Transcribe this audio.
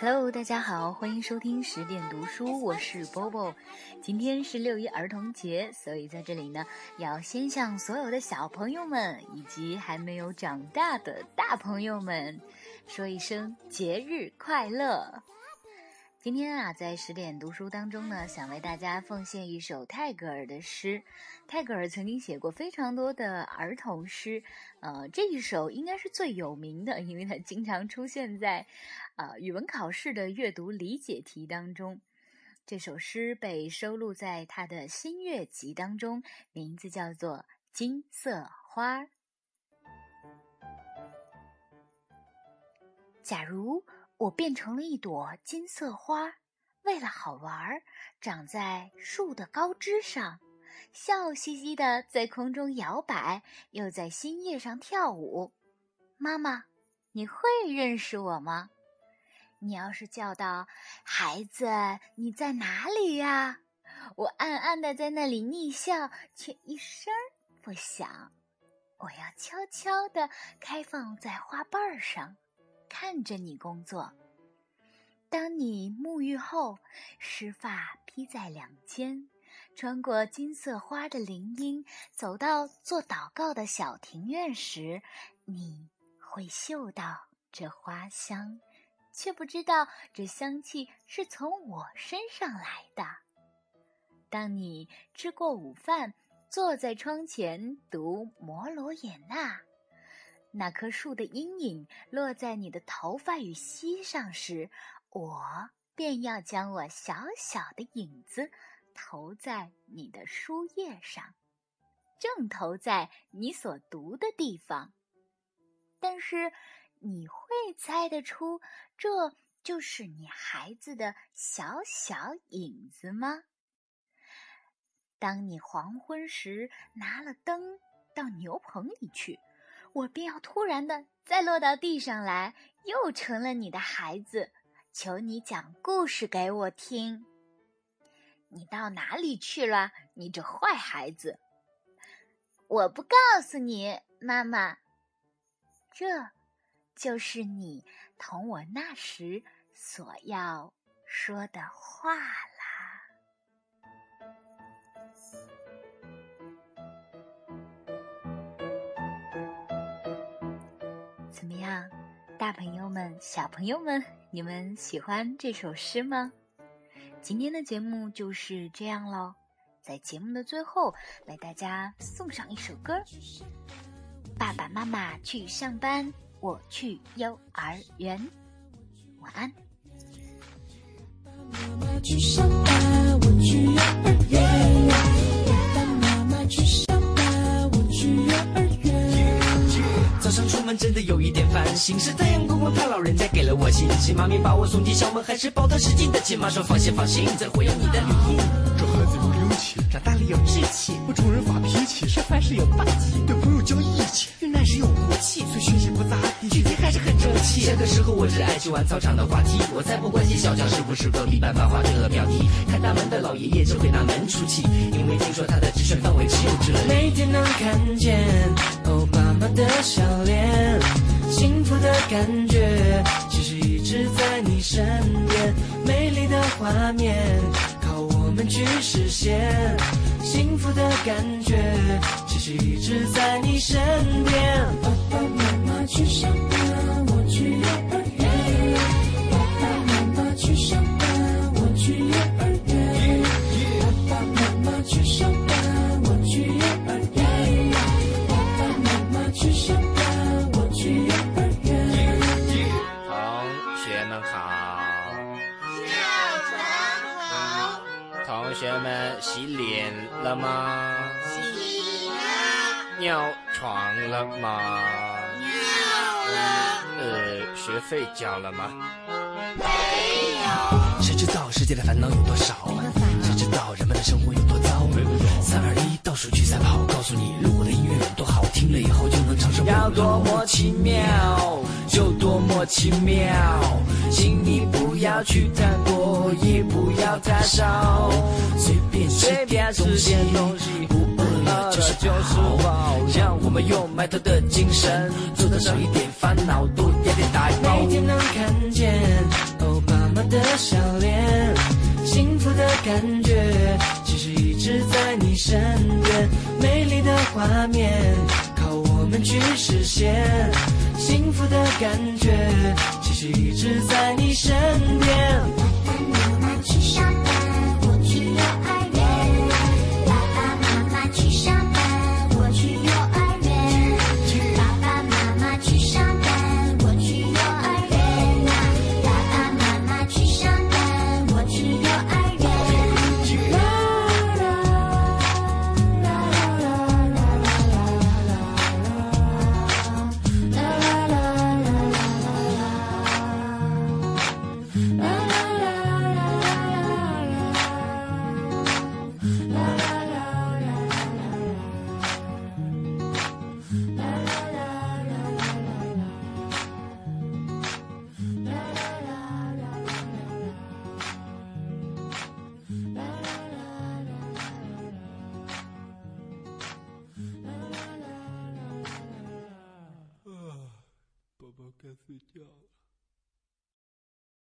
Hello，大家好，欢迎收听十点读书，我是 Bobo。今天是六一儿童节，所以在这里呢，要先向所有的小朋友们以及还没有长大的大朋友们说一声节日快乐。今天啊，在十点读书当中呢，想为大家奉献一首泰戈尔的诗。泰戈尔曾经写过非常多的儿童诗，呃，这一首应该是最有名的，因为它经常出现在，呃，语文考试的阅读理解题当中。这首诗被收录在他的《新月集》当中，名字叫做《金色花》。假如。我变成了一朵金色花，为了好玩，长在树的高枝上，笑嘻嘻的在空中摇摆，又在新叶上跳舞。妈妈，你会认识我吗？你要是叫道：“孩子，你在哪里呀？”我暗暗的在那里逆笑，却一声不响。我要悄悄的开放在花瓣上。看着你工作。当你沐浴后，湿发披在两肩，穿过金色花的林荫，走到做祷告的小庭院时，你会嗅到这花香，却不知道这香气是从我身上来的。当你吃过午饭，坐在窗前读《摩罗也那》。那棵树的阴影落在你的头发与膝上时，我便要将我小小的影子投在你的书页上，正投在你所读的地方。但是，你会猜得出这就是你孩子的小小影子吗？当你黄昏时拿了灯到牛棚里去。我便要突然的再落到地上来，又成了你的孩子。求你讲故事给我听。你到哪里去了，你这坏孩子？我不告诉你，妈妈。这，就是你同我那时所要说的话啦。怎么样，大朋友们、小朋友们，你们喜欢这首诗吗？今天的节目就是这样喽，在节目的最后，为大家送上一首歌。爸爸妈妈去上班，我去幼儿园。晚安。去上班，是太阳公公他老人家给了我信心，妈咪把我送进校门，还是抱他使劲的亲，妈说放心放心，再回有你的礼物。这孩子有灵气，长大了有志气，不冲人发脾气，吃饭时有霸气，对朋友讲义气，遇难时有骨气，虽学习不咋地，具体还是很争气。这个时候我只爱去玩操场的滑梯，我才不关心小强是不是隔壁班班花这个标题。看大门的老爷爷就会拿门出气，因为听说他的职权范围只有这里。每天能看见哦妈妈的笑感觉，其实一直在你身边。美丽的画面，靠我们去实现。幸福的感觉，其实一直在你身边。爸爸妈妈去上班，同学们洗脸了吗？洗了，尿床了吗？尿了，呃，学费交了吗？没有。谁知道世界的烦恼有多少？谁知道人们的生活有多糟？三二一，倒数去赛跑，告诉你路过的音乐有多好，听了以后就能长生不老。要多么奇妙，奇妙，请你不要去太多，也不要太少，随便吃随便吃点东西东西，不饿了就是宝。让我们用埋头的精神，做到少一点烦恼，多一点点打包。每天能看见哦妈妈的笑脸，幸福的感觉其实一直在你身边，美丽的画面靠我们去实现，幸福的感觉其实一直在你身。